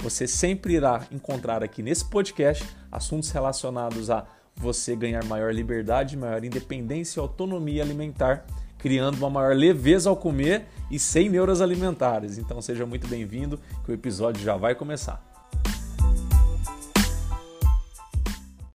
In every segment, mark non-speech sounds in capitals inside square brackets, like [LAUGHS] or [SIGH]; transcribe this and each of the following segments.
Você sempre irá encontrar aqui nesse podcast assuntos relacionados a você ganhar maior liberdade, maior independência e autonomia alimentar, criando uma maior leveza ao comer e sem neuras alimentares. Então seja muito bem-vindo, que o episódio já vai começar.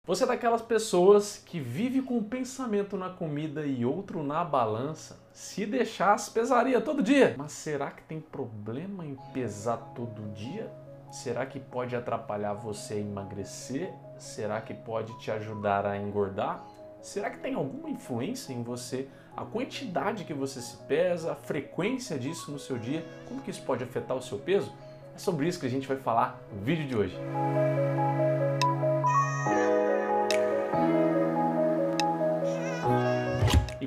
Você é daquelas pessoas que vive com um pensamento na comida e outro na balança? Se deixasse, pesaria todo dia. Mas será que tem problema em pesar todo dia? Será que pode atrapalhar você a emagrecer? Será que pode te ajudar a engordar? Será que tem alguma influência em você a quantidade que você se pesa, a frequência disso no seu dia? Como que isso pode afetar o seu peso? É sobre isso que a gente vai falar no vídeo de hoje.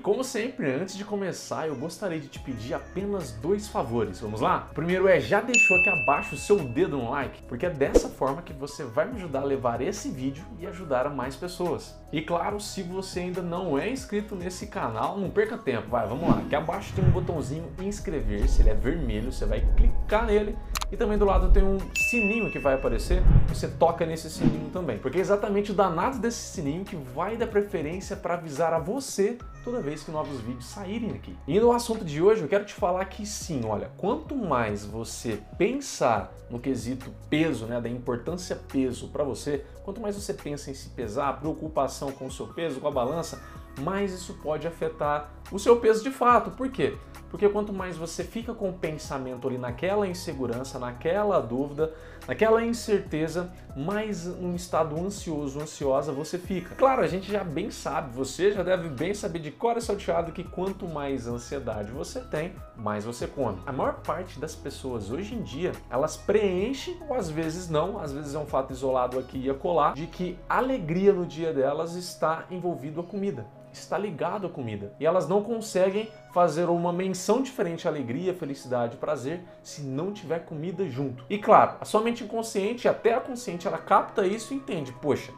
Como sempre, antes de começar, eu gostaria de te pedir apenas dois favores. Vamos lá? O primeiro é já deixou aqui abaixo o seu dedo no like, porque é dessa forma que você vai me ajudar a levar esse vídeo e ajudar a mais pessoas. E claro, se você ainda não é inscrito nesse canal, não perca tempo, vai, vamos lá. Aqui abaixo tem um botãozinho inscrever-se, ele é vermelho, você vai clicar nele e também do lado tem um sininho que vai aparecer, você toca nesse sininho também. Porque é exatamente o danado desse sininho que vai dar preferência para avisar a você toda vez que novos vídeos saírem aqui. E no assunto de hoje, eu quero te falar que sim, olha, quanto mais você pensar no quesito peso, né, da importância peso para você, quanto mais você pensa em se pesar, preocupação com o seu peso, com a balança, mais isso pode afetar o seu peso de fato. Por quê? Porque quanto mais você fica com o pensamento ali naquela insegurança, naquela dúvida, naquela incerteza, mais um estado ansioso, ansiosa você fica. Claro, a gente já bem sabe, você já deve bem saber de cor salteado que quanto mais ansiedade você tem, mais você come. A maior parte das pessoas hoje em dia, elas preenchem, ou às vezes não, às vezes é um fato isolado aqui e acolá, de que a alegria no dia delas está envolvido a comida está ligado à comida. E elas não conseguem fazer uma menção diferente à alegria, felicidade, prazer se não tiver comida junto. E claro, a sua mente inconsciente, até a consciente, ela capta isso e entende, poxa,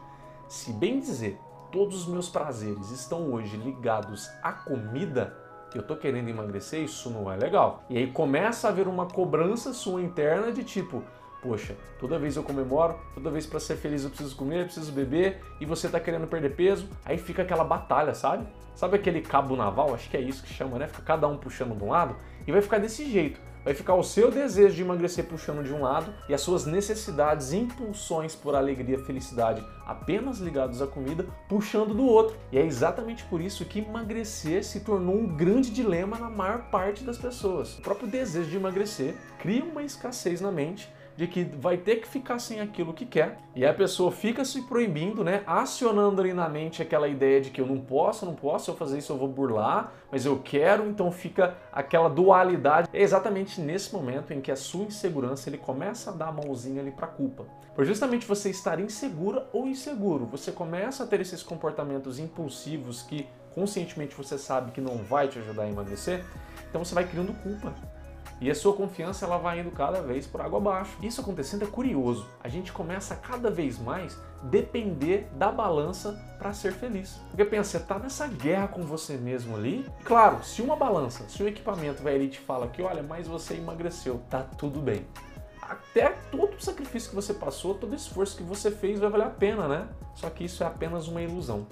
se bem dizer, todos os meus prazeres estão hoje ligados à comida, eu tô querendo emagrecer, isso não é legal. E aí começa a haver uma cobrança sua interna de tipo, poxa, toda vez eu comemoro, toda vez para ser feliz eu preciso comer, eu preciso beber, e você tá querendo perder peso, aí fica aquela batalha, sabe? Sabe aquele cabo naval? Acho que é isso que chama, né? Fica cada um puxando de um lado e vai ficar desse jeito. Vai ficar o seu desejo de emagrecer puxando de um lado e as suas necessidades, impulsões por alegria, felicidade apenas ligados à comida, puxando do outro. E é exatamente por isso que emagrecer se tornou um grande dilema na maior parte das pessoas. O próprio desejo de emagrecer cria uma escassez na mente de que vai ter que ficar sem aquilo que quer e a pessoa fica se proibindo, né, acionando ali na mente aquela ideia de que eu não posso, não posso, se eu fazer isso eu vou burlar, mas eu quero, então fica aquela dualidade. É exatamente nesse momento em que a sua insegurança ele começa a dar a mãozinha ali para culpa. Por justamente você estar insegura ou inseguro, você começa a ter esses comportamentos impulsivos que conscientemente você sabe que não vai te ajudar a emagrecer, então você vai criando culpa e a sua confiança ela vai indo cada vez por água abaixo. Isso acontecendo é curioso. A gente começa a cada vez mais depender da balança para ser feliz. Porque pensa, você tá nessa guerra com você mesmo ali. Claro, se uma balança, se o equipamento vai ali e te fala que, olha, mas você emagreceu, tá tudo bem. Até todo o sacrifício que você passou, todo o esforço que você fez vai valer a pena, né? Só que isso é apenas uma ilusão.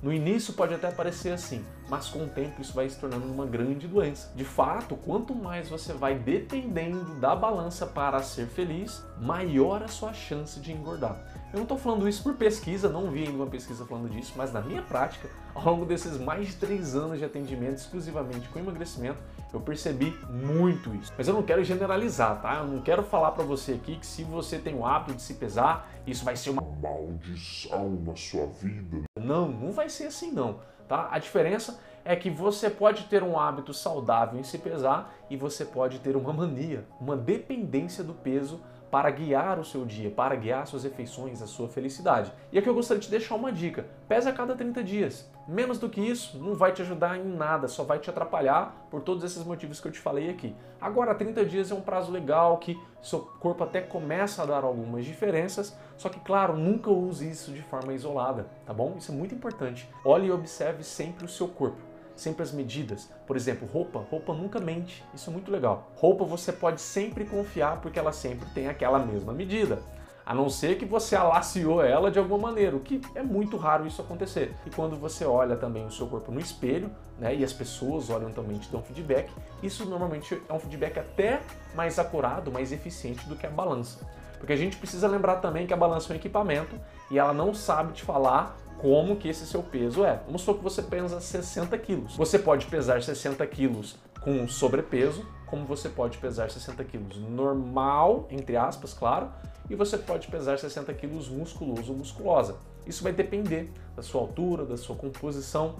No início pode até parecer assim, mas com o tempo isso vai se tornando uma grande doença. De fato, quanto mais você vai dependendo da balança para ser feliz, maior a sua chance de engordar. Eu não estou falando isso por pesquisa, não vi ainda uma pesquisa falando disso, mas na minha prática, ao longo desses mais de três anos de atendimento exclusivamente com emagrecimento, eu percebi muito isso. Mas eu não quero generalizar, tá? Eu não quero falar para você aqui que se você tem o hábito de se pesar, isso vai ser uma maldição na sua vida. Não, não vai ser assim não, tá? A diferença é que você pode ter um hábito saudável em se pesar e você pode ter uma mania, uma dependência do peso para guiar o seu dia, para guiar suas refeições, a sua felicidade. E aqui eu gostaria de deixar uma dica: pese a cada 30 dias. Menos do que isso não vai te ajudar em nada, só vai te atrapalhar por todos esses motivos que eu te falei aqui. Agora, 30 dias é um prazo legal que seu corpo até começa a dar algumas diferenças, só que, claro, nunca use isso de forma isolada, tá bom? Isso é muito importante. Olhe e observe sempre o seu corpo sempre as medidas. Por exemplo, roupa, roupa nunca mente. Isso é muito legal. Roupa você pode sempre confiar porque ela sempre tem aquela mesma medida. A não ser que você alaciou ela de alguma maneira, o que é muito raro isso acontecer. E quando você olha também o seu corpo no espelho, né, e as pessoas olham também te dão feedback, isso normalmente é um feedback até mais acurado, mais eficiente do que a balança. Porque a gente precisa lembrar também que a balança é um equipamento e ela não sabe te falar como que esse seu peso é. Vamos supor que você pesa 60 quilos. Você pode pesar 60 quilos com sobrepeso, como você pode pesar 60 quilos normal, entre aspas, claro, e você pode pesar 60 quilos musculoso ou musculosa. Isso vai depender da sua altura, da sua composição.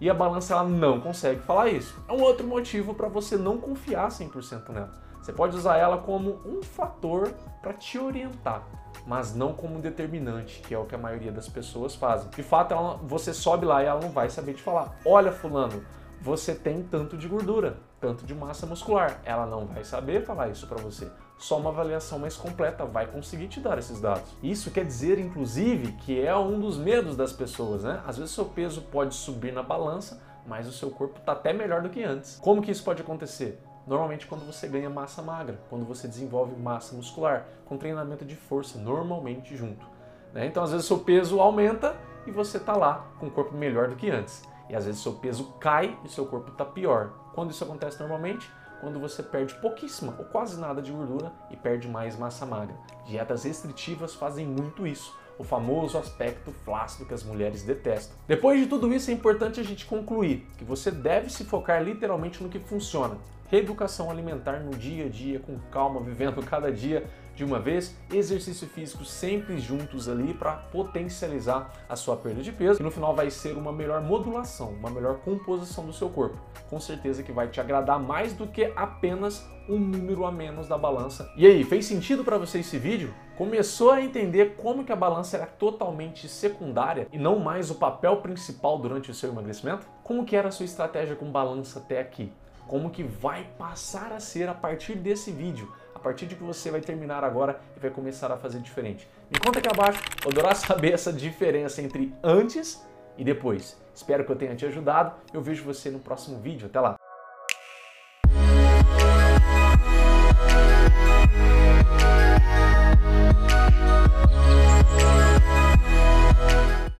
E a balança ela não consegue falar isso. É um outro motivo para você não confiar 100% nela. Você pode usar ela como um fator para te orientar mas não como determinante, que é o que a maioria das pessoas fazem. De fato, ela, você sobe lá e ela não vai saber te falar: olha, Fulano, você tem tanto de gordura, tanto de massa muscular. Ela não vai saber falar isso para você. Só uma avaliação mais completa vai conseguir te dar esses dados. Isso quer dizer, inclusive, que é um dos medos das pessoas, né? Às vezes seu peso pode subir na balança, mas o seu corpo está até melhor do que antes. Como que isso pode acontecer? Normalmente quando você ganha massa magra, quando você desenvolve massa muscular, com treinamento de força, normalmente junto. Né? Então às vezes seu peso aumenta e você está lá com o corpo melhor do que antes. E às vezes seu peso cai e seu corpo está pior. Quando isso acontece normalmente? Quando você perde pouquíssima ou quase nada de gordura e perde mais massa magra. Dietas restritivas fazem muito isso o famoso aspecto flácido que as mulheres detestam. Depois de tudo isso, é importante a gente concluir que você deve se focar literalmente no que funciona reeducação alimentar no dia a dia, com calma, vivendo [LAUGHS] cada dia de uma vez, exercício físico sempre juntos ali para potencializar a sua perda de peso, e no final vai ser uma melhor modulação, uma melhor composição do seu corpo. Com certeza que vai te agradar mais do que apenas um número a menos da balança. E aí, fez sentido para você esse vídeo? Começou a entender como que a balança era totalmente secundária e não mais o papel principal durante o seu emagrecimento? Como que era a sua estratégia com balança até aqui? Como que vai passar a ser a partir desse vídeo, a partir de que você vai terminar agora e vai começar a fazer diferente. Me conta aqui abaixo, vou adorar [LAUGHS] saber essa diferença entre antes e depois. Espero que eu tenha te ajudado. Eu vejo você no próximo vídeo. Até lá!